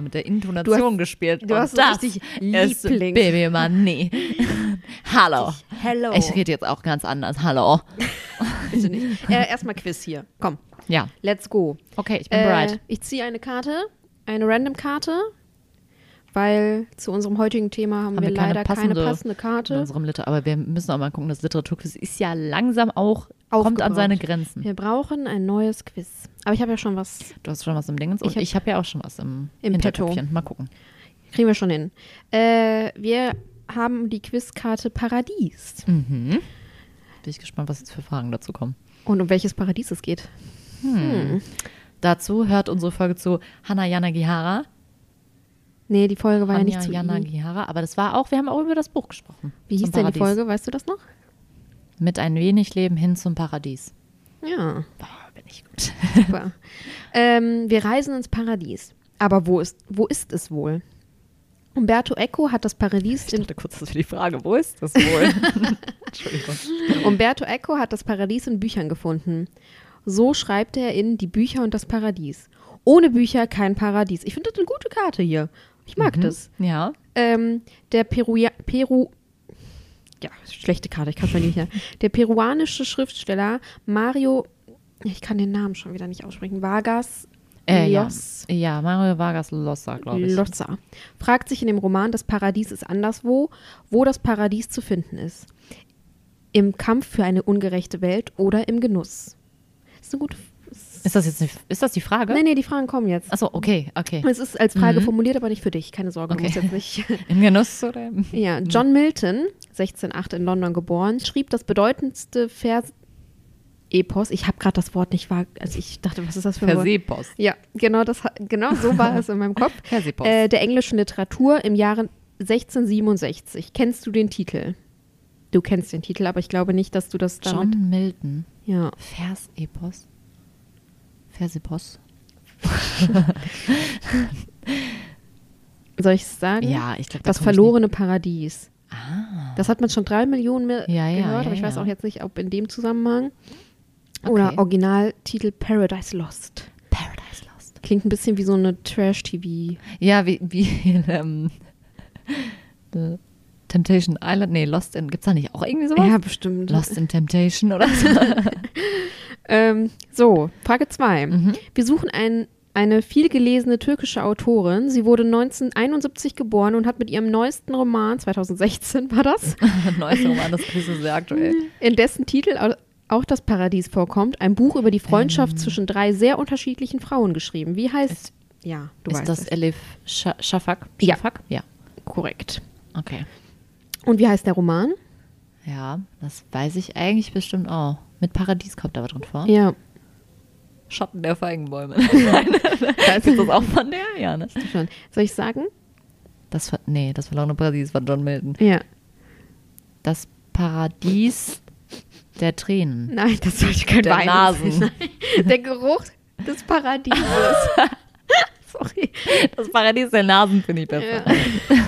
Aber mit der Intonation hast- gespielt. du und hast das richtig ist Lieblings- Bibliomanie. Hallo. Hello. Ich rede jetzt auch ganz anders. Hallo. Bitte nicht. Äh, erstmal Quiz hier. Komm, Ja, let's go. okay, ich bin Äh, bereit. ich ziehe eine Karte, eine Random-Karte, weil zu unserem heutigen Thema haben, Haben wir, wir keine leider passende- keine passende In Karte. unserem Liter aber wir müssen auch mal gucken, das Literaturquiz ist ja langsam auch, kommt an seine Grenzen. Wir brauchen ein neues Quiz. Aber ich habe ja schon was, Du hast schon was im Dingens und Ich hab- habe ja auch schon was im, Im Hinterköpfchen. Mal gucken. kriegen wir schon hin. Äh, wir haben die Quizkarte Paradies. Mhm. Bin ich gespannt, was jetzt für Fragen dazu kommen. Und um welches Paradies es geht. Dazu hört unsere Folge zu Hannah Yanagihara. Nee, die Folge war ja Hannah nicht zu. Yanagihara, aber das war auch, wir haben auch über das Buch gesprochen. Wie hieß denn die. Folge? Weißt du das noch? Mit ein wenig Leben hin zum Paradies. Ja, Boah, bin ich gut. super. ähm, wir reisen ins Paradies. Aber wo ist, wo ist es wohl? Umberto Eco hat das Paradies Ich in dachte kurz, das wäre die Frage, wo ist das wohl? Entschuldigung. Umberto Eco hat das Paradies in Büchern gefunden. So schreibt er in Die Bücher und das Paradies. Ohne Bücher kein Paradies. Ich finde das eine gute Karte hier. Ich mag das. Ja, Ähm, der Peruia Peru. Ja, schlechte Karte, ich kann es mir nicht mehr. Der peruanische Schriftsteller Mario. Ich kann den Namen schon wieder nicht aussprechen. Vargas äh, ja. Ja, Mario Vargas Llosa, glaube ich. Llosa fragt sich in dem Roman, das Paradies ist anderswo, wo das Paradies zu finden ist. Im Kampf für eine ungerechte Welt oder im Genuss. ist eine gute. Ist das jetzt, nicht- ist das die Frage? Nee, nee, die Fragen kommen jetzt. Achso, okay, okay. Es ist als Frage Mhm. formuliert, aber nicht für dich. Keine Sorge, du Okay. musst jetzt nicht. Im Genuss oder? ja, John Milton, 1608 in London geboren, schrieb das bedeutendste Vers. Epos. Ich habe gerade das Wort nicht wahr. Also ich dachte, was ist das für ein Wort? Verseepost. Ja, genau, das, genau so war es in meinem Kopf. Verseepost. Äh, der englischen Literatur im Jahre 1667. Kennst du den Titel? Du kennst den Titel, aber ich glaube nicht, dass du das damit. John Milton. Ja. Versepos. Versepos. Soll ich es sagen? Ja, ich glaube, Das verlorene Paradies. Ah. Das hat man schon drei Millionen mehr Ja, ja, gehört, ja, aber ich weiß auch jetzt nicht, ob in dem Zusammenhang. Oder Okay. Originaltitel Paradise Lost. Paradise Lost. Klingt ein bisschen wie so eine Trash-TV. Ja, wie, wie ähm, Temptation Island. Nee, Lost in. Gibt's da nicht auch irgendwie sowas? Ja, bestimmt. Lost in Temptation oder so? Ähm, so, Frage 2. Mhm. Wir suchen ein, eine vielgelesene türkische Autorin. Sie wurde 1971 geboren und hat mit ihrem neuesten Roman, 2016 war das, Neues Roman, das ist sehr aktuell. in dessen Titel au- auch das Paradies vorkommt, ein Buch über die Freundschaft Ähm. zwischen drei sehr unterschiedlichen Frauen geschrieben. Wie heißt Ist- Ja, du ist weißt das es. Elif Scha Shafak? Ja. Shafak? Ja. korrekt. Okay. Und wie heißt der Roman? Ja, das weiß ich eigentlich bestimmt auch. Mit Paradies kommt aber drin vor. Ja. Schatten der Feigenbäume. ist das auch von der? Ja, ne? Schon. Soll ich sagen? Das, nee, das verlorene Paradies war John Milton. Ja. Das Paradies der Tränen. Nein, das sollte kein Der Wein Nasen. Der Geruch des Paradieses. Sorry. Das Paradies der Nasen finde ich besser. Ähm,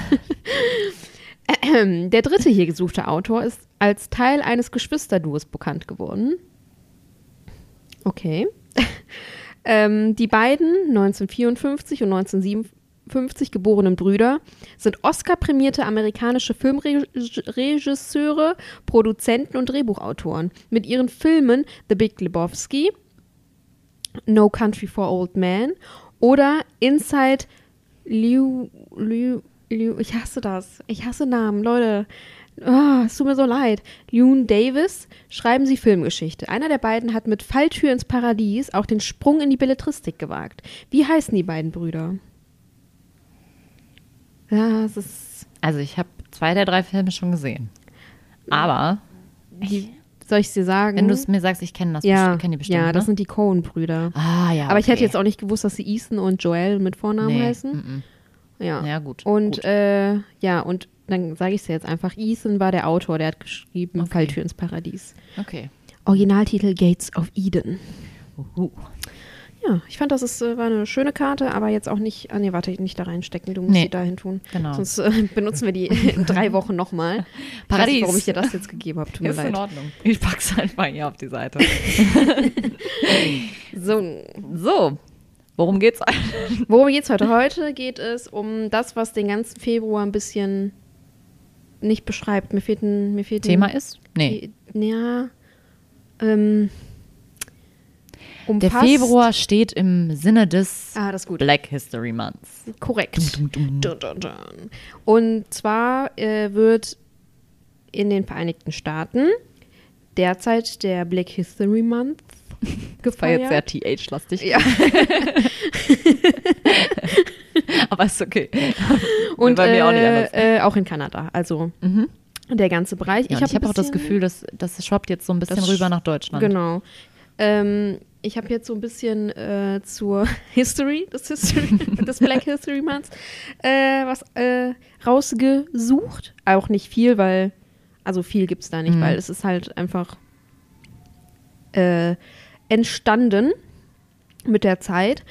Der dritte hier gesuchte Autor ist als Teil eines Geschwisterduos bekannt geworden. Okay. ähm, die beiden, 1954 und 1957 geborenen Brüder, sind Oscar-prämierte amerikanische Filmregisseure, Produzenten und Drehbuchautoren. Mit ihren Filmen The Big Lebowski, No Country for Old Men oder Inside Liu, Liu, Liu, ich hasse das. Ich hasse Namen, Leute. Ah, es tut mir so leid. Lune Davis schreiben sie Filmgeschichte. Einer der beiden hat mit Falltür ins Paradies auch den Sprung in die Belletristik gewagt. Wie heißen die beiden Brüder? Ja, es ist. Also ich habe zwei der drei Filme schon gesehen. Aber Die, soll ich dir sagen? wenn du es mir sagst, ich kenne das ja, kenne die bestimmt. ja, das ne? sind die Cohen-Brüder. Ah, ja. Aber ich hätte okay. jetzt auch nicht gewusst, dass sie Ethan und Joel mit Vornamen nee, heißen. mm, mm. Ja. Ja, gut. Und gut. äh, ja, und dann sage ich es jetzt einfach. Ethan war der Autor, der hat geschrieben Okay. Falltür ins Paradies. okay. Originaltitel Gates of Eden. Uhu. Ja, ich fand, das ist, äh, war eine schöne Karte, aber jetzt auch nicht, ah nee, warte, nicht da reinstecken, du musst Nee. sie dahin tun. Genau. Sonst äh, benutzen wir die in drei Wochen nochmal. Ich weiß nicht, Paradies. warum ich dir das jetzt gegeben habe, tut mir Ist in leid. Ordnung. Ich pack's einfach hier auf die Seite. So, So, worum geht's? worum geht's heute? Heute geht es um das, was den ganzen Februar ein bisschen nicht beschreibt. Mir fehlt ein, mir fehlt ein, Thema ist? Nee. Ja, ähm, Der umfasst- Februar steht im Sinne des Ah. Black History Months. Korrekt. Dun, dun, dun. Und zwar äh, wird in den Vereinigten Staaten derzeit der Black History Month Das war jetzt gefeiert. sehr TH-lastig. Ja. Aber ist okay. Und bei mir auch nicht äh, anders. äh, auch in Kanada. Also Mhm. der ganze Bereich. Ja, ich hab habe ein auch das Gefühl, dass das schwappt jetzt so ein bisschen rüber nach Deutschland. Genau. Ähm, ich habe jetzt so ein bisschen äh, zur History des, History, des Black History Months äh, was äh, rausgesucht. Auch nicht viel, weil, also viel gibt es da nicht, Mhm. weil es ist halt einfach äh, entstanden mit der Zeit.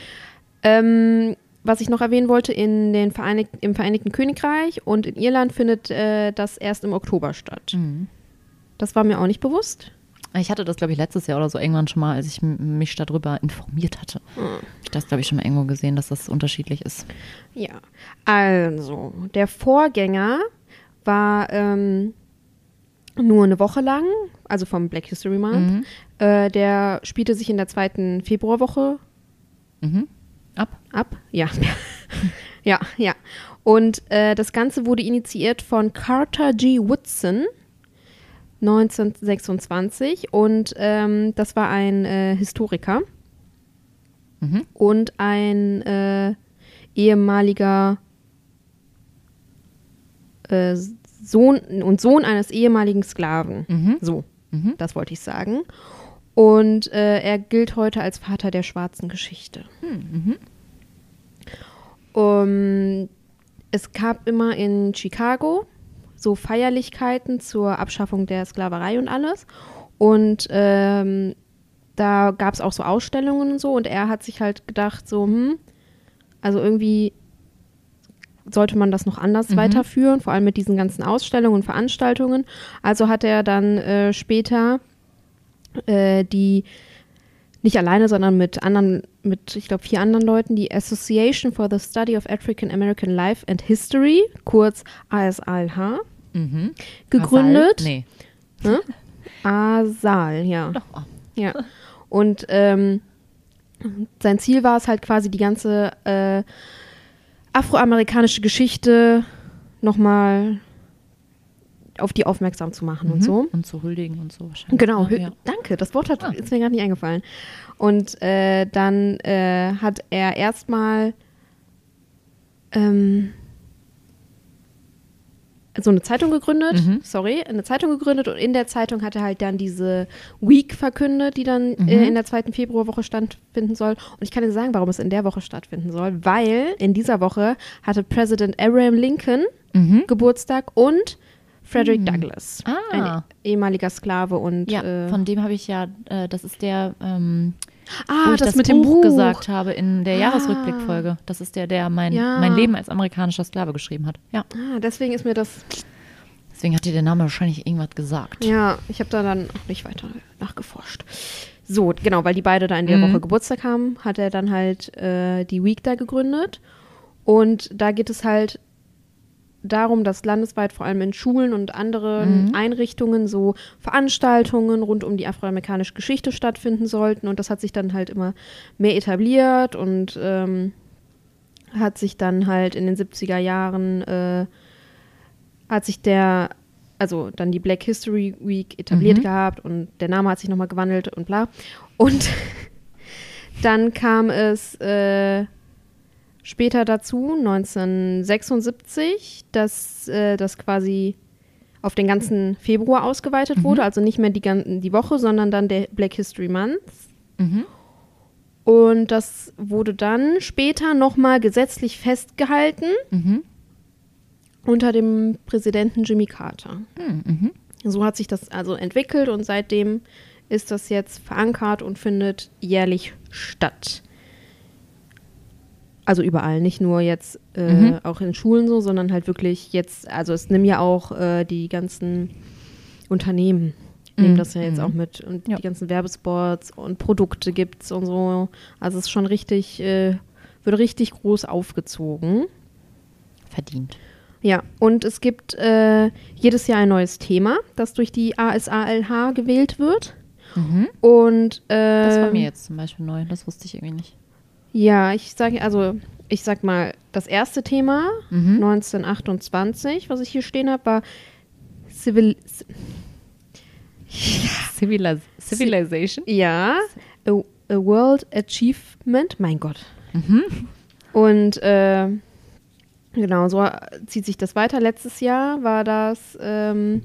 Ähm, was ich noch erwähnen wollte, in den Vereinig im Vereinigten Königreich und in Irland findet äh, das erst im Oktober statt. Mhm. Das war mir auch nicht bewusst. Ich hatte das, glaube ich, letztes Jahr oder so irgendwann schon mal, als ich mich darüber informiert hatte. Ich das, glaube ich, schon mal irgendwo gesehen, dass das unterschiedlich ist. Ja, also der Vorgänger war ähm, nur eine Woche lang, also vom Black History Month. Mhm. Äh, der spielte sich in der zweiten Februarwoche Mhm. Ab. ab. Ja, ja, ja. Und äh, das Ganze wurde initiiert von Carter G. Woodson 1926 und ähm, das war ein äh, Historiker Mhm. und ein äh, ehemaliger äh, Sohn und Sohn eines ehemaligen Sklaven. Mhm. So, Mhm. das wollte ich sagen. Und äh, er gilt heute als Vater der schwarzen Geschichte. Mhm. Um, es gab immer in Chicago so Feierlichkeiten zur Abschaffung der Sklaverei und alles. Und ähm, da gab es auch so Ausstellungen und so. Und er hat sich halt gedacht, so, hm, also irgendwie sollte man das noch anders Mhm. weiterführen, vor allem mit diesen ganzen Ausstellungen und Veranstaltungen. Also hat er dann äh, später äh, die nicht alleine, sondern mit anderen, mit ich glaube vier anderen Leuten, die Association for the Study of African American Life and History, kurz ASALH, Mhm. gegründet. Asal? Nee. Ne? ASAL, ja. Doch. oh. Ja. Und ähm, sein Ziel war es halt quasi die ganze äh, afroamerikanische Geschichte nochmal auf die aufmerksam zu machen und Mhm. so. Und zu huldigen und so wahrscheinlich. Genau, hü- ja. danke, das Wort hat, Ah. ist mir gar nicht eingefallen. Und äh, dann äh, hat er erstmal ähm, so eine Zeitung gegründet, Mhm. sorry, eine Zeitung gegründet und in der Zeitung hat er halt dann diese Week verkündet, die dann Mhm. äh, in der zweiten Februarwoche stattfinden soll. Und ich kann dir sagen, warum es in der Woche stattfinden soll, weil in dieser Woche hatte Präsident Abraham Lincoln Mhm. Geburtstag und Frederick Douglass, Ah. ein ehemaliger Sklave und Ja, äh, von dem habe ich ja, äh, das ist der, ähm, wo ah, ich das, das, mit Buch, dem Buch gesagt habe in der Ah. Jahresrückblickfolge. Das ist der, der mein, Ja. mein Leben als amerikanischer Sklave geschrieben hat. Ja, Ah, deswegen ist mir das. deswegen hat dir der Name wahrscheinlich irgendwas gesagt. Ja, ich habe da dann auch nicht weiter nachgeforscht. So, genau, weil die beide da in der Mhm. Woche Geburtstag haben, hat er dann halt äh, die Week da gegründet. Und da geht es halt darum, dass landesweit vor allem in Schulen und anderen Mhm. Einrichtungen so Veranstaltungen rund um die afroamerikanische Geschichte stattfinden sollten. Und das hat sich dann halt immer mehr etabliert und ähm, hat sich dann halt in den 70er Jahren äh, hat sich der, also dann die Black History Week etabliert Mhm. gehabt und der Name hat sich nochmal gewandelt und bla. Und dann kam es äh, später dazu, 1976, dass äh, das quasi auf den ganzen Februar ausgeweitet Mhm. wurde, also nicht mehr die, die Woche, sondern dann der Black History Month. Mhm. Und das wurde dann später nochmal gesetzlich festgehalten Mhm. unter dem Präsidenten Jimmy Carter. Mhm. So hat sich das also entwickelt und seitdem ist das jetzt verankert und findet jährlich statt. Also überall, nicht nur jetzt äh, Mhm. auch in Schulen so, sondern halt wirklich jetzt, also es nehmen ja auch äh, die ganzen Unternehmen, nehmen Mhm. das ja jetzt Mhm. auch mit und Ja. die ganzen Werbespots und Produkte gibt's und so. Also es ist schon richtig, äh, wird richtig groß aufgezogen. Verdient. Ja, und es gibt äh, jedes Jahr ein neues Thema, das durch die ASALH gewählt wird. Mhm. Und Das war ähm, mir jetzt zum Beispiel neu. Das wusste ich irgendwie nicht. Ja, ich sage, also ich sag mal, das erste Thema Mhm. 1928, was ich hier stehen habe, war Civil, Civilis Civilization. ja, a, a World Achievement, mein Gott. Mhm. Und äh, genau, so zieht sich das weiter. Letztes Jahr war das, ähm,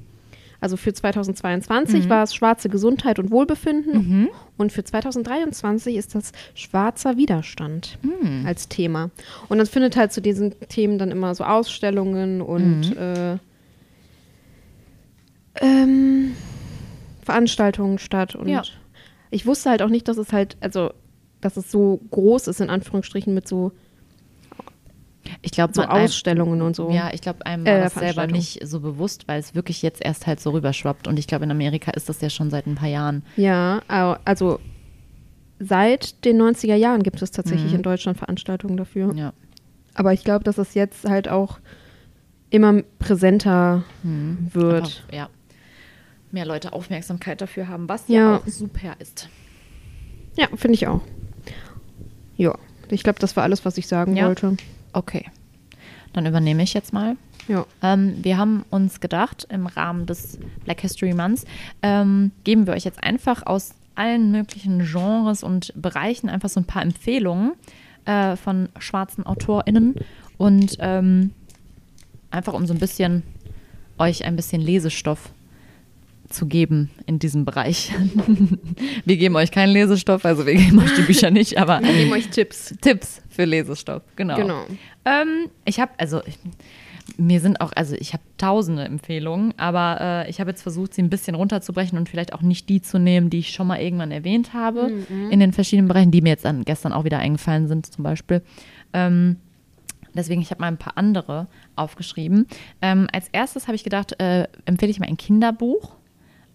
also für 2022 Mhm. war es schwarze Gesundheit und Wohlbefinden Mhm. und für 2023 ist das schwarzer Widerstand Mhm. als Thema. Und dann findet halt zu diesen Themen dann immer so Ausstellungen und Mhm. äh, ähm, Veranstaltungen statt. Und Ja. ich wusste halt auch nicht, dass es halt, also dass es so groß ist, in Anführungsstrichen, mit so, Ich glaube, so Ausstellungen und so. Ja, ich glaube, einem Äh, war das selber nicht so bewusst, weil es wirklich jetzt erst halt so rüberschwappt. Und ich glaube, in Amerika ist das ja schon seit ein paar Jahren. Ja, also seit den 90er Jahren gibt es tatsächlich Mhm. in Deutschland Veranstaltungen dafür. Ja. Aber ich glaube, dass es jetzt halt auch immer präsenter Mhm. wird. Einfach, ja. Mehr Leute Aufmerksamkeit dafür haben, was Ja. ja auch super ist. Ja, finde ich auch. Ja, ich glaube, das war alles, was ich sagen Ja. wollte. Okay. Dann übernehme ich jetzt mal. Ja. Ähm, wir haben uns gedacht, im Rahmen des Black History Months ähm, geben wir euch jetzt einfach aus allen möglichen Genres und Bereichen einfach so ein paar Empfehlungen äh, von schwarzen AutorInnen und ähm, einfach um so ein bisschen euch ein bisschen Lesestoff zu geben in diesem Bereich. wir geben euch keinen Lesestoff, also wir geben euch die Bücher nicht, aber Wir geben euch Tipps. Tipps für Lesestoff, genau. Genau. Ähm, ich habe, also ich, mir sind auch, also ich habe tausende Empfehlungen, aber äh, ich habe jetzt versucht, sie ein bisschen runterzubrechen und vielleicht auch nicht die zu nehmen, die ich schon mal irgendwann erwähnt habe in den verschiedenen Bereichen, die mir jetzt dann gestern auch wieder eingefallen sind, zum Beispiel. Ähm, Deswegen, ich habe mal ein paar andere aufgeschrieben. Ähm, als erstes habe ich gedacht, äh, empfehle ich mal ein Kinderbuch,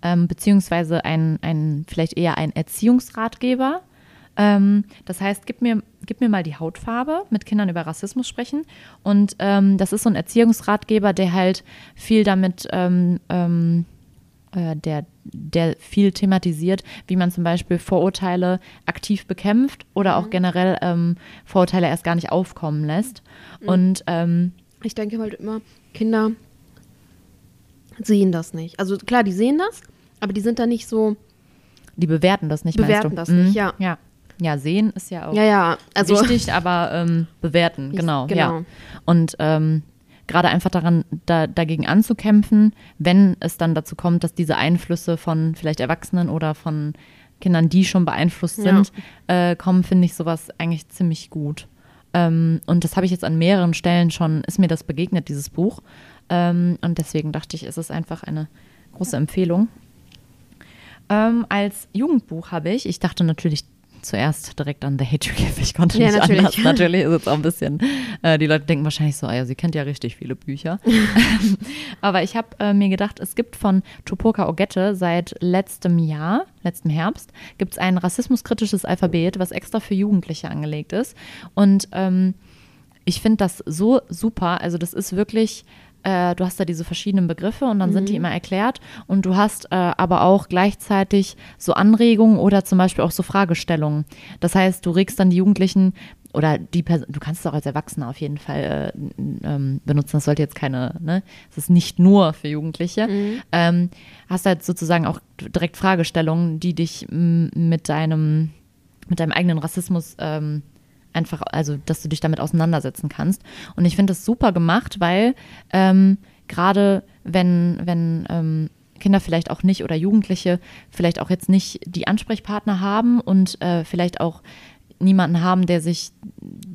ähm, beziehungsweise ein, ein, vielleicht eher ein Erziehungsratgeber. Ähm, das heißt, gib mir, gib mir mal die Hautfarbe, mit Kindern über Rassismus sprechen. Und ähm, das ist so ein Erziehungsratgeber, der halt viel damit, ähm, ähm, äh, der, der viel thematisiert, wie man zum Beispiel Vorurteile aktiv bekämpft oder auch generell ähm, Vorurteile erst gar nicht aufkommen lässt. Und ähm, Ich denke halt immer, Kinder sehen das nicht. Also klar, die sehen das, aber die sind da nicht so. die bewerten das nicht, Bewerten das nicht, Mhm. ja. ja. Ja, sehen ist ja auch Ja, ja, also. wichtig, aber ähm, bewerten, Ich- genau, genau. ja. Und ähm, gerade einfach daran, da, dagegen anzukämpfen, wenn es dann dazu kommt, dass diese Einflüsse von vielleicht Erwachsenen oder von Kindern, die schon beeinflusst Ja. sind, äh, kommen, finde ich sowas eigentlich ziemlich gut. Ähm, und das habe ich jetzt an mehreren Stellen schon, ist mir das begegnet, dieses Buch. Ähm, und deswegen dachte ich, es ist einfach eine große Empfehlung. Ähm, als Jugendbuch habe ich, ich dachte natürlich zuerst direkt an The Hate You Give. Ich konnte Ja, nicht natürlich. anders. Natürlich ist es auch ein bisschen, äh, die Leute denken wahrscheinlich so, ah ja, sie kennt ja richtig viele Bücher. Aber ich habe äh, mir gedacht, es gibt von Tupoka Ogette seit letztem Jahr, letztem Herbst, gibt es ein rassismuskritisches Alphabet, was extra für Jugendliche angelegt ist. Und ähm, ich finde das so super. Also das ist wirklich, äh, du hast da diese verschiedenen Begriffe und dann sind die immer erklärt und du hast äh, aber auch gleichzeitig so Anregungen oder zum Beispiel auch so Fragestellungen. Das heißt, du regst dann die Jugendlichen oder die Person, du kannst es auch als Erwachsener auf jeden Fall äh, ähm, benutzen. Das sollte jetzt keine, ne, es ist nicht nur für Jugendliche. Ähm, hast halt sozusagen auch direkt Fragestellungen, die dich mit deinem mit deinem eigenen Rassismus ähm, einfach, also dass du dich damit auseinandersetzen kannst. Und ich finde das super gemacht, weil ähm, gerade wenn, wenn ähm, Kinder vielleicht auch nicht oder Jugendliche vielleicht auch jetzt nicht die Ansprechpartner haben und äh, vielleicht auch niemanden haben, der sich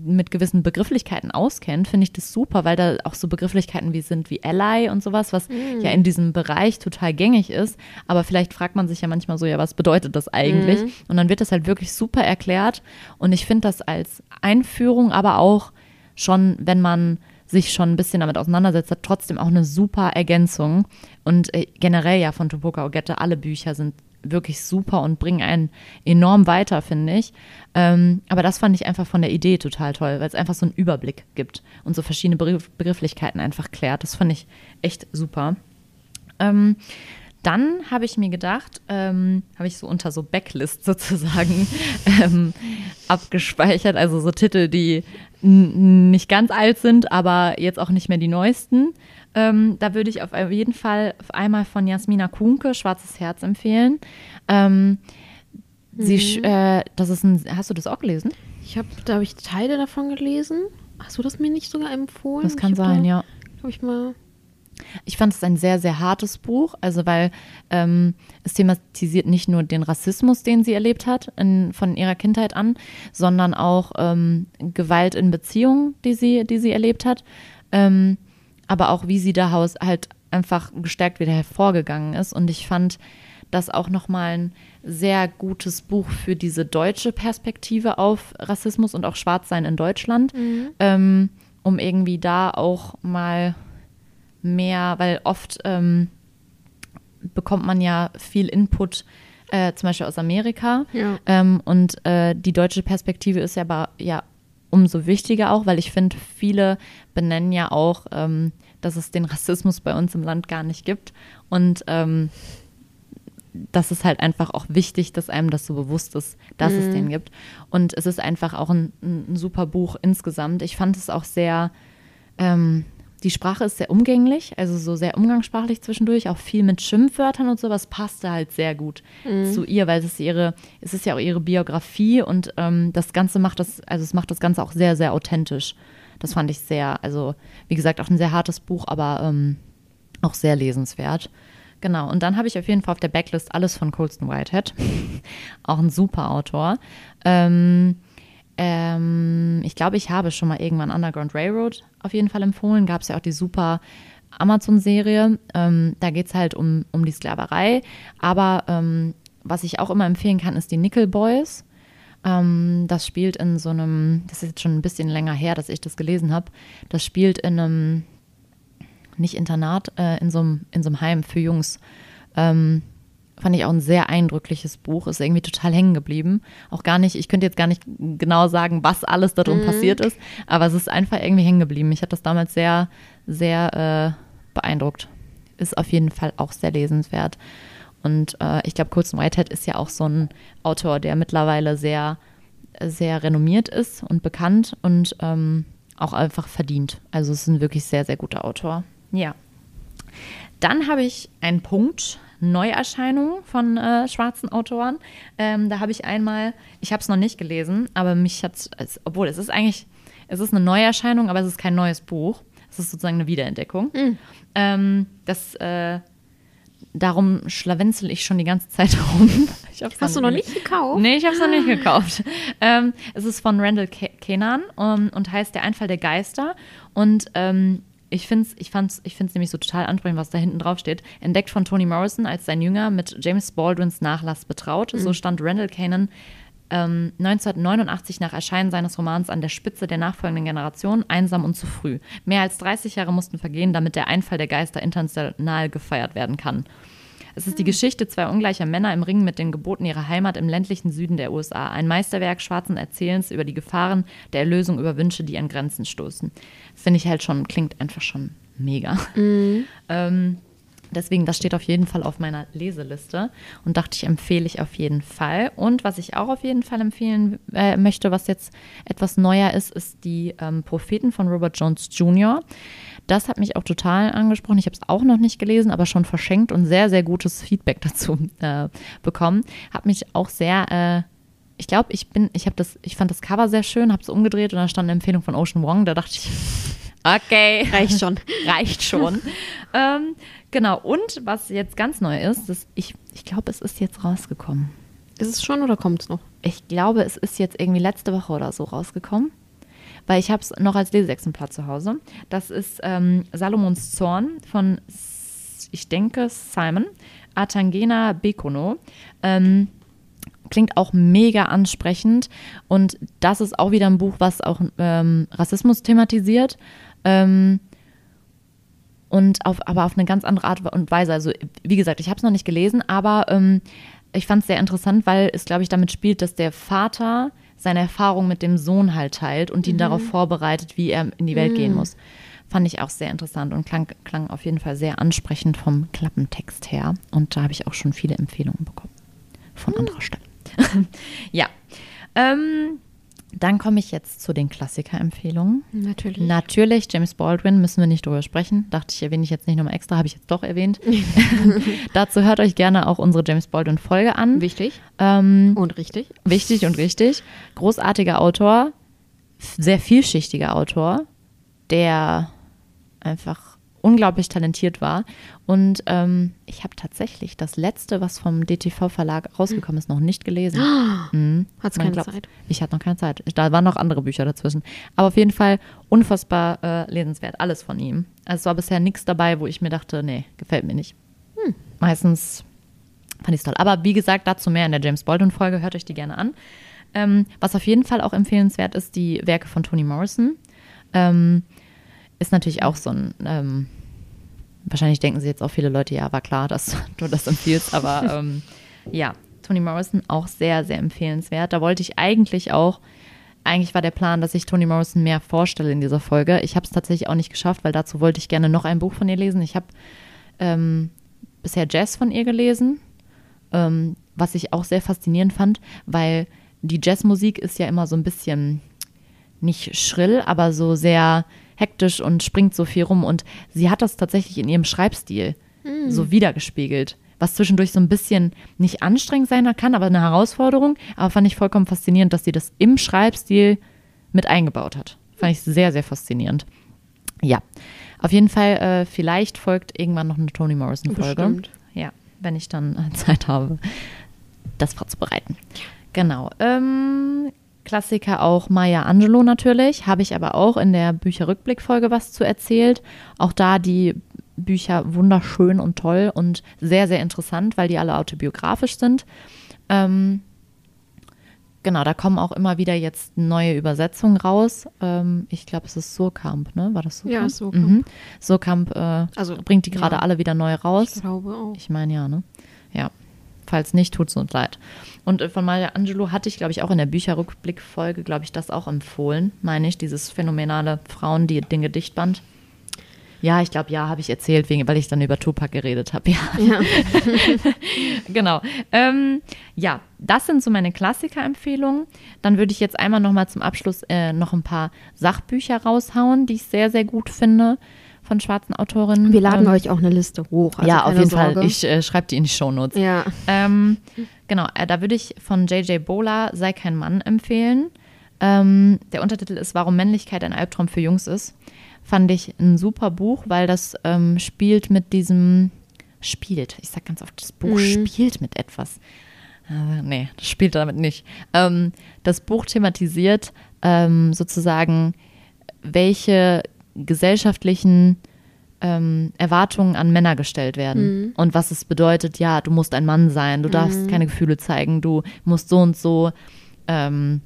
mit gewissen Begrifflichkeiten auskennt, finde ich das super, weil da auch so Begrifflichkeiten wie sind wie Ally und sowas, was Mhm. ja in diesem Bereich total gängig ist. Aber vielleicht fragt man sich ja manchmal so, ja, was bedeutet das eigentlich? Mhm. Und dann wird das halt wirklich super erklärt. Und ich finde das als Einführung, aber auch schon, wenn man sich schon ein bisschen damit auseinandersetzt, hat trotzdem auch eine super Ergänzung. Und äh, generell ja von Topoka Ogette, alle Bücher sind wirklich super und bringen einen enorm weiter, finde ich. Ähm, aber das fand ich einfach von der Idee total toll, weil es einfach so einen Überblick gibt und so verschiedene Begriff Begrifflichkeiten einfach klärt. Das fand ich echt super. Ähm, dann habe ich mir gedacht, ähm, habe ich so unter so Backlist sozusagen ähm, abgespeichert, also so Titel, die nicht ganz alt sind, aber jetzt auch nicht mehr die neuesten. Ähm, da würde ich auf jeden Fall auf einmal von Jasmina Kuhnke Schwarzes Herz empfehlen. Ähm, sie, sch- äh, das ist ein, hast du das auch gelesen? Ich habe, da habe ich Teile davon gelesen. Hast du das mir nicht sogar empfohlen? Das kann sein, da, ja. Ich mal. Ich fand es ein sehr, sehr hartes Buch, also weil ähm, es thematisiert nicht nur den Rassismus, den sie erlebt hat in, von ihrer Kindheit an, sondern auch ähm, Gewalt in Beziehungen, die sie, die sie erlebt hat, ähm, aber auch wie sie daraus halt einfach gestärkt wieder hervorgegangen ist. Und ich fand das auch nochmal ein sehr gutes Buch für diese deutsche Perspektive auf Rassismus und auch Schwarzsein in Deutschland, ähm, um irgendwie da auch mal mehr, weil oft ähm, bekommt man ja viel Input, äh, zum Beispiel aus Amerika. Ja. Ähm, und äh, die deutsche Perspektive ist ja aber ja umso wichtiger auch, weil ich finde, viele benennen ja auch, ähm, dass es den Rassismus bei uns im Land gar nicht gibt. Und ähm, das ist halt einfach auch wichtig, dass einem das so bewusst ist, dass es den gibt. Und es ist einfach auch ein, ein super Buch insgesamt. Ich fand es auch sehr, ähm, die Sprache ist sehr umgänglich, also so sehr umgangssprachlich zwischendurch, auch viel mit Schimpfwörtern und sowas passte halt sehr gut zu ihr, weil es ist ihre, es ist ja auch ihre Biografie und ähm, das Ganze macht das, also es macht das Ganze auch sehr, sehr authentisch. Das fand ich sehr, also wie gesagt, auch ein sehr hartes Buch, aber ähm, auch sehr lesenswert. Genau, und dann habe ich auf jeden Fall auf der Backlist alles von Colston Whitehead. auch ein super Autor. Ähm, ähm, ich glaube, ich habe schon mal irgendwann Underground Railroad auf jeden Fall empfohlen. Gab es ja auch die super Amazon-Serie. Ähm, da geht es halt um, um die Sklaverei. Aber ähm, was ich auch immer empfehlen kann, ist die Nickel Boys. Ähm, das spielt in so einem, das ist jetzt schon ein bisschen länger her, dass ich das gelesen habe. Das spielt in einem, nicht Internat, äh, in, so einem, in so einem Heim für Jungs. Fand ich auch ein sehr eindrückliches Buch, ist irgendwie total hängen geblieben. Auch gar nicht, ich könnte jetzt gar nicht genau sagen, was alles darum passiert ist, aber es ist einfach irgendwie hängen geblieben. Ich hat das damals sehr, sehr äh, beeindruckt. Ist auf jeden Fall auch sehr lesenswert. Und äh, ich glaube, Colson Whitehead ist ja auch so ein Autor, der mittlerweile sehr, sehr renommiert ist und bekannt und ähm, auch einfach verdient. Also es ist ein wirklich sehr, sehr guter Autor. Ja. Dann habe ich einen Punkt Neuerscheinungen von äh, schwarzen Autoren. Ähm, da habe ich einmal, ich habe es noch nicht gelesen, aber mich hat es, obwohl es ist eigentlich, es ist eine Neuerscheinung, aber es ist kein neues Buch. Es ist sozusagen eine Wiederentdeckung. Ähm, das, äh, darum schlawenzel ich schon die ganze Zeit rum. Hast du noch nicht gekauft? Nee, ich habe es noch nicht gekauft. Ähm, es ist von Randall Ke- Kenan um, und heißt Der Einfall der Geister. Und ähm, ich finde es ich fand's, ich find's nämlich so total ansprechend, was da hinten drauf steht. Entdeckt von Toni Morrison als sein Jünger mit James Baldwins Nachlass betraut. So stand Randall Kenan ähm, 1989 nach Erscheinen seines Romans an der Spitze der nachfolgenden Generation, einsam und zu früh. Mehr als 30 Jahre mussten vergehen, damit der Einfall der Geister international gefeiert werden kann. Es ist die Geschichte zweier ungleicher Männer im Ring mit den Geboten ihrer Heimat im ländlichen Süden der USA. Ein Meisterwerk schwarzen Erzählens über die Gefahren der Erlösung über Wünsche, die an Grenzen stoßen. Finde ich halt schon, klingt einfach schon mega. Ähm, deswegen, das steht auf jeden Fall auf meiner Leseliste und dachte ich, empfehle ich auf jeden Fall. Und was ich auch auf jeden Fall empfehlen äh, möchte, was jetzt etwas neuer ist, ist die ähm, Propheten von Robert Jones Jr. Das hat mich auch total angesprochen. Ich habe es auch noch nicht gelesen, aber schon verschenkt und sehr, sehr gutes Feedback dazu äh, bekommen. Hat mich auch sehr, äh, ich glaube, ich bin, ich habe das, ich fand das Cover sehr schön, habe es umgedreht und da stand eine Empfehlung von Ocean Wong. Da dachte ich, okay, Reicht schon. reicht schon. ähm, genau, und was jetzt ganz neu ist, das, ich, ich glaube, es ist jetzt rausgekommen. Ist es schon oder kommt es noch? Ich glaube, es ist jetzt irgendwie letzte Woche oder so rausgekommen. Weil ich habe es noch als Leseexemplar zu Hause. Das ist ähm, Salomons Zorn von, ich denke, Simon Atangena Bekono. Ähm, klingt auch mega ansprechend. Und das ist auch wieder ein Buch, was auch ähm, Rassismus thematisiert. Ähm, und auf, aber auf eine ganz andere Art und Weise. Also, wie gesagt, ich habe es noch nicht gelesen, aber ähm, ich fand es sehr interessant, weil es, glaube ich, damit spielt, dass der Vater seine Erfahrung mit dem Sohn halt teilt und ihn darauf vorbereitet, wie er in die Welt gehen muss. Fand ich auch sehr interessant und klang, klang auf jeden Fall sehr ansprechend vom Klappentext her. Und da habe ich auch schon viele Empfehlungen bekommen von anderer Stelle. ja. Ähm, dann komme ich jetzt zu den Klassiker-Empfehlungen. Natürlich. Natürlich, James Baldwin, müssen wir nicht drüber sprechen. Dachte ich, erwähne ich jetzt nicht nochmal extra, habe ich jetzt doch erwähnt. Dazu hört euch gerne auch unsere James Baldwin-Folge an. Wichtig Ähm, und richtig. wichtig und richtig. Großartiger Autor, sehr vielschichtiger Autor, der einfach unglaublich talentiert war. Und ähm, ich habe tatsächlich das letzte, was vom DTV-Verlag rausgekommen ist, noch nicht gelesen. Mhm. Hat's Man keine glaubt- Zeit. Ich hatte noch keine Zeit. Da waren noch andere Bücher dazwischen. Aber auf jeden Fall unfassbar äh, lesenswert. Alles von ihm. Also es war bisher nichts dabei, wo ich mir dachte, nee, gefällt mir nicht. Meistens fand ich es toll. Aber wie gesagt, dazu mehr in der James Baldwin-Folge. Hört euch die gerne an. Ähm, was auf jeden Fall auch empfehlenswert ist, die Werke von Toni Morrison. Ähm, ist natürlich auch so ein, ähm, wahrscheinlich denken sich jetzt auch viele Leute, ja, war klar, dass du das empfiehlst, aber ähm, ja, Toni Morrison auch sehr, sehr empfehlenswert. Da wollte ich eigentlich auch, eigentlich war der Plan, dass ich Toni Morrison mehr vorstelle in dieser Folge. Ich habe es tatsächlich auch nicht geschafft, weil dazu wollte ich gerne noch ein Buch von ihr lesen. Ich habe ähm, bisher Jazz von ihr gelesen, ähm, was ich auch sehr faszinierend fand, weil die Jazzmusik ist ja immer so ein bisschen nicht schrill, aber so sehr hektisch und springt so viel rum. Und sie hat das tatsächlich in ihrem Schreibstil so wiedergespiegelt. Was zwischendurch so ein bisschen nicht anstrengend sein kann, aber eine Herausforderung. Aber fand ich vollkommen faszinierend, dass sie das im Schreibstil mit eingebaut hat. Fand ich sehr, sehr faszinierend. Ja, auf jeden Fall, äh, vielleicht folgt irgendwann noch eine Toni Morrison-Folge. Ja, wenn ich dann Zeit habe, das vorzubereiten. Genau. Ähm, Klassiker auch Maya Angelou natürlich. Habe ich aber auch in der Bücherrückblick-Folge was zu erzählt. Auch da die Bücher wunderschön und toll und sehr, sehr interessant, weil die alle autobiografisch sind. Ähm, genau, da kommen auch immer wieder jetzt neue Übersetzungen raus. Ähm, ich glaube, es ist Surkamp, ne? War das Surkamp? Ja, Surkamp. Mhm. Surkamp äh, Also, bringt die gerade ja. alle wieder neu raus. Ich glaube auch. Ich meine ja, ne? Ja. Falls nicht, tut es uns leid. Und äh, von Maya Angelou hatte ich, glaube ich, auch in der Bücherrückblick-Folge, glaube ich, das auch empfohlen, meine ich, dieses phänomenale Frauen, die Dinge dichtband. Ja, ich glaube, ja, habe ich erzählt, wegen, weil ich dann über Tupac geredet habe. Ja, Ja. genau. Ähm, ja, das sind so meine Klassiker-Empfehlungen. Dann würde ich jetzt einmal noch mal zum Abschluss äh, noch ein paar Sachbücher raushauen, die ich sehr, sehr gut finde von schwarzen Autorinnen. Wir laden Ähm, euch auch eine Liste hoch. Also ja, auf jeden Sorge. Fall. Ich äh, schreibe die in die Shownotes. Ja. Ähm, genau, äh, da würde ich von J.J. Bola Sei kein Mann empfehlen. Ähm, der Untertitel ist Warum Männlichkeit ein Albtraum für Jungs ist. Fand ich ein super Buch, weil das ähm, spielt mit diesem, spielt, ich sag ganz oft, das Buch Mhm. spielt mit etwas. Äh, nee, das spielt damit nicht. Ähm, das Buch thematisiert ähm, sozusagen, welche gesellschaftlichen ähm, Erwartungen an Männer gestellt werden. Und was es bedeutet, ja, du musst ein Mann sein, du darfst keine Gefühle zeigen, du musst so und so ähm,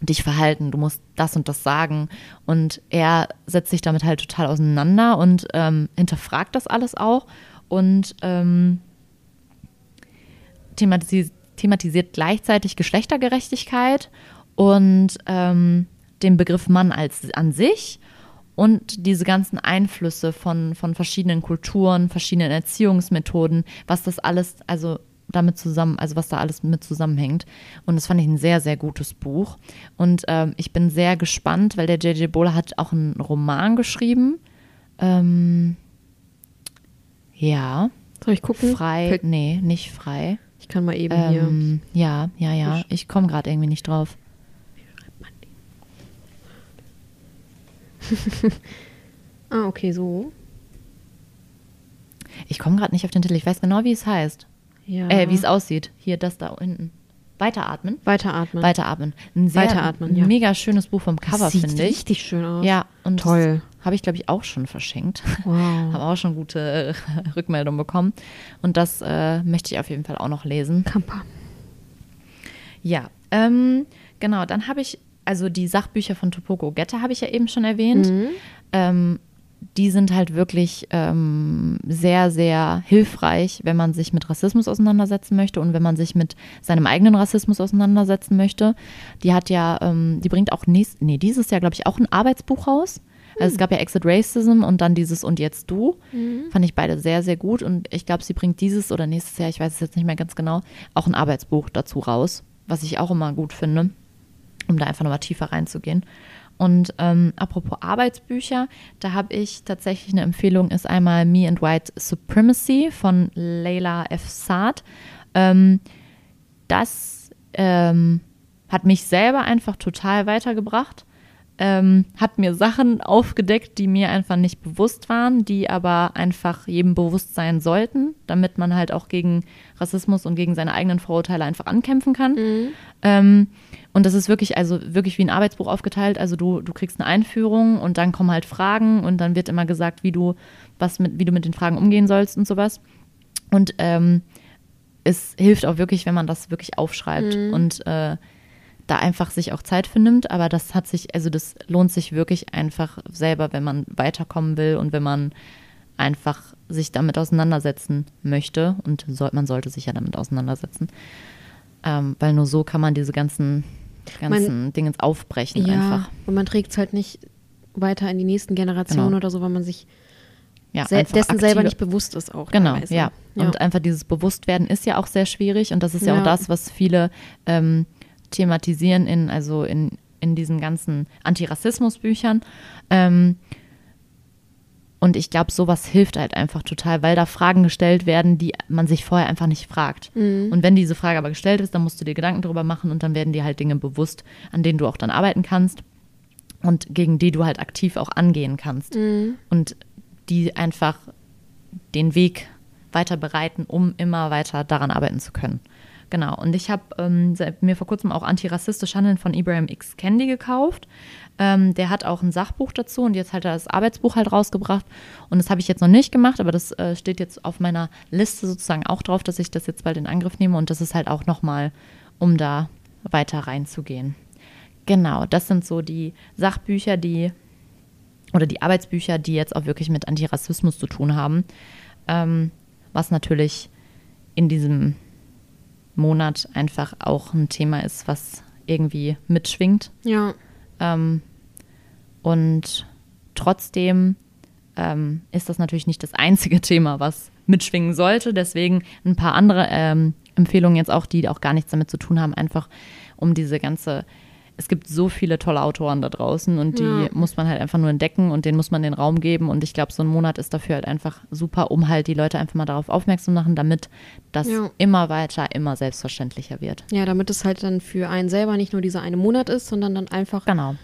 dich verhalten, du musst das und das sagen. Und er setzt sich damit halt total auseinander und ähm, hinterfragt das alles auch und ähm, thematisiert, thematisiert gleichzeitig Geschlechtergerechtigkeit und ähm, den Begriff Mann als an sich und diese ganzen Einflüsse von, von verschiedenen Kulturen, verschiedenen Erziehungsmethoden, was das alles, also damit zusammen, also was da alles mit zusammenhängt. Und das fand ich ein sehr, sehr gutes Buch. Und ähm, ich bin sehr gespannt, weil der J.J. Bowler hat auch einen Roman geschrieben. Ähm, ja, Soll ich gucken? frei, Fällt- nee, nicht frei. Ich kann mal eben Ähm, ja, ja, ja. Ich komme gerade irgendwie nicht drauf. Ah, okay, so. Ich komme gerade nicht auf den Titel. Ich weiß genau, wie es heißt. Ja. Äh, wie es aussieht. Hier, das da hinten. Weiteratmen. Weiteratmen. Weiteratmen. Ein sehr Weiteratmen, ja. mega schönes Buch vom Cover, Sieht finde ich. richtig schön aus. Ja, und Toll. Habe ich, glaube ich, auch schon verschenkt. Wow. Habe auch schon gute äh, Rückmeldungen bekommen. Und das äh, möchte ich auf jeden Fall auch noch lesen. Kampa. Ja, ähm, genau. Dann habe ich, also die Sachbücher von Topoko Gette habe ich ja eben schon erwähnt. Mhm. Ähm, die sind halt wirklich ähm, sehr, sehr hilfreich, wenn man sich mit Rassismus auseinandersetzen möchte und wenn man sich mit seinem eigenen Rassismus auseinandersetzen möchte. Die hat ja, ähm, die bringt auch nächst, nee, dieses Jahr, glaube ich, auch ein Arbeitsbuch raus. Also es gab ja Exit Racism und dann dieses Und jetzt du. Fand ich beide sehr, sehr gut. Und ich glaube, sie bringt dieses oder nächstes Jahr, ich weiß es jetzt nicht mehr ganz genau, auch ein Arbeitsbuch dazu raus, was ich auch immer gut finde, um da einfach nochmal tiefer reinzugehen. Und ähm, apropos Arbeitsbücher, da habe ich tatsächlich eine Empfehlung, ist einmal Me and White Supremacy von Leila F. Saad. Ähm, das ähm, hat mich selber einfach total weitergebracht. Ähm, hat mir Sachen aufgedeckt, die mir einfach nicht bewusst waren, die aber einfach jedem bewusst sein sollten, damit man halt auch gegen Rassismus und gegen seine eigenen Vorurteile einfach ankämpfen kann. Ähm, und das ist wirklich, also wirklich wie ein Arbeitsbuch aufgeteilt. Also du, du kriegst eine Einführung und dann kommen halt Fragen und dann wird immer gesagt, wie du, was mit, wie du mit den Fragen umgehen sollst und sowas. Und ähm, es hilft auch wirklich, wenn man das wirklich aufschreibt und äh, da einfach sich auch Zeit für nimmt. Aber das hat sich, also das lohnt sich wirklich einfach selber, wenn man weiterkommen will und wenn man einfach sich damit auseinandersetzen möchte. Und soll, man sollte sich ja damit auseinandersetzen. Ähm, weil nur so kann man diese ganzen, ganzen Dinge aufbrechen Ja, einfach. und man trägt es halt nicht weiter in die nächsten Generationen Genau. oder so, weil man sich Ja, einfach dessen selber aktive- nicht bewusst ist auch. Genau, ja. ja. Und einfach dieses Bewusstwerden ist ja auch sehr schwierig und das ist ja, Ja. auch das, was viele ähm, thematisieren in, also in, in diesen ganzen Antirassismus-Büchern. Ähm, und ich glaube, sowas hilft halt einfach total, weil da Fragen gestellt werden, die man sich vorher einfach nicht fragt. Mhm. Und wenn diese Frage aber gestellt ist, dann musst du dir Gedanken darüber machen und dann werden dir halt Dinge bewusst, an denen du auch dann arbeiten kannst und gegen die du halt aktiv auch angehen kannst. Mhm. Und die einfach den Weg weiter bereiten, um immer weiter daran arbeiten zu können. Genau. Und ich habe ähm, mir vor kurzem auch Antirassistisch Handeln von Ibrahim X. Kendi gekauft. Ähm, der hat auch ein Sachbuch dazu und jetzt hat er das Arbeitsbuch halt rausgebracht. Und das habe ich jetzt noch nicht gemacht, aber das äh, steht jetzt auf meiner Liste sozusagen auch drauf, dass ich das jetzt bald in Angriff nehme. Und das ist halt auch nochmal, um da weiter reinzugehen. Genau, das sind so die Sachbücher, die oder die Arbeitsbücher, die jetzt auch wirklich mit Antirassismus zu tun haben. Ähm, was natürlich in diesem Monat einfach auch ein Thema ist, was irgendwie mitschwingt. ja. Ähm, und trotzdem ähm, ist das natürlich nicht das einzige Thema, was mitschwingen sollte. Deswegen ein paar andere ähm, Empfehlungen jetzt auch, die auch gar nichts damit zu tun haben, einfach um diese ganze. Es gibt so viele tolle Autoren da draußen und die Ja. muss man halt einfach nur entdecken und denen muss man den Raum geben. Und ich glaube, so ein Monat ist dafür halt einfach super, um halt die Leute einfach mal darauf aufmerksam zu machen, damit das Ja. immer weiter, immer selbstverständlicher wird. Ja, damit es halt dann für einen selber nicht nur dieser eine Monat ist, sondern dann einfach Genau.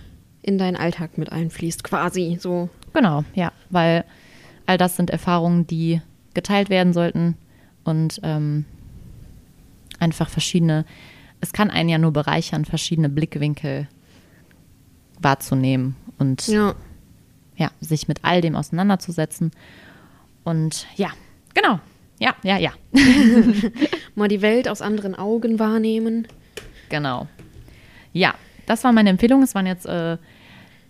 in deinen Alltag mit einfließt, quasi so. Genau, ja, weil all das sind Erfahrungen, die geteilt werden sollten und ähm, einfach verschiedene, es kann einen ja nur bereichern, verschiedene Blickwinkel wahrzunehmen und ja. Ja. sich mit all dem auseinanderzusetzen. Und ja, genau, ja, ja, ja, Mal die Welt aus anderen Augen wahrnehmen. genau. Ja, das war meine Empfehlung. Es waren jetzt äh,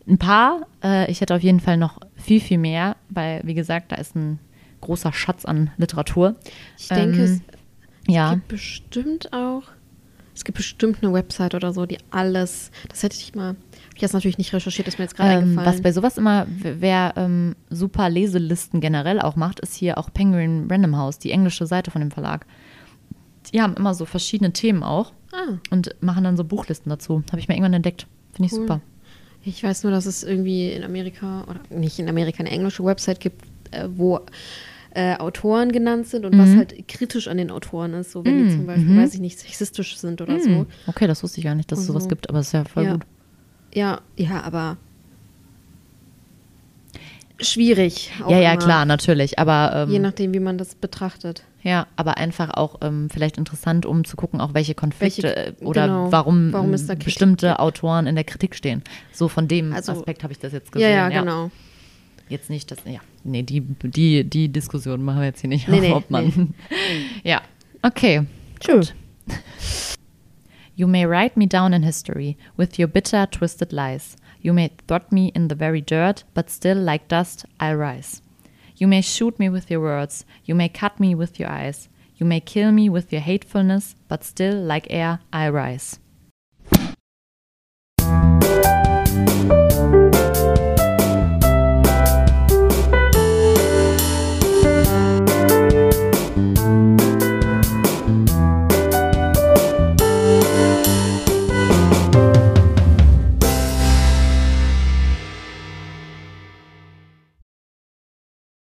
ein paar. Äh, ich hätte auf jeden Fall noch viel, viel mehr, weil, wie gesagt, da ist ein großer Schatz an Literatur. Ich denke, Ähm, es Ja, gibt bestimmt auch, es gibt bestimmt eine Website oder so, die alles, das hätte ich mal, habe ich jetzt natürlich nicht recherchiert, ist mir jetzt gerade ähm, eingefallen. was bei sowas immer, wer ähm, super Leselisten generell auch macht, ist hier auch Penguin Random House, die englische Seite von dem Verlag. Die haben immer so verschiedene Themen auch ah, und machen dann so Buchlisten dazu. Habe ich mir irgendwann entdeckt. Finde ich Cool. super. ich weiß nur, dass es irgendwie in Amerika, oder nicht in Amerika, eine englische Website gibt, äh, wo äh, Autoren genannt sind und was Mhm. halt kritisch an den Autoren ist, so wenn die Mhm, zum Beispiel, mhm. weiß ich nicht, sexistisch sind oder so. Hm, Okay, das wusste ich gar nicht, dass es sowas Also, gibt, aber es ist ja voll ja. gut. Ja, ja, aber schwierig. auch Ja, ja, immer. klar, natürlich. Aber Je ähm, nachdem, wie man das betrachtet. ja, aber einfach auch ähm, vielleicht interessant, um zu gucken, auch welche Konflikte Welche- oder genau. warum, Warum ähm, bestimmte Autoren in der Kritik stehen. So von dem Also- Aspekt habe ich das jetzt Ja, gesehen. ja, genau. Jetzt nicht, dass, ja, nee, die, die, die Diskussion machen wir jetzt hier nicht Nee, auf, nee, ob man. ja, okay. Tschüss. You may write me down in history with your bitter, twisted lies. You may throt me in the very dirt, but still, like dust, I'll rise. You may shoot me with your words, you may cut me with your eyes, you may kill me with your hatefulness, but still, like air, I'll rise.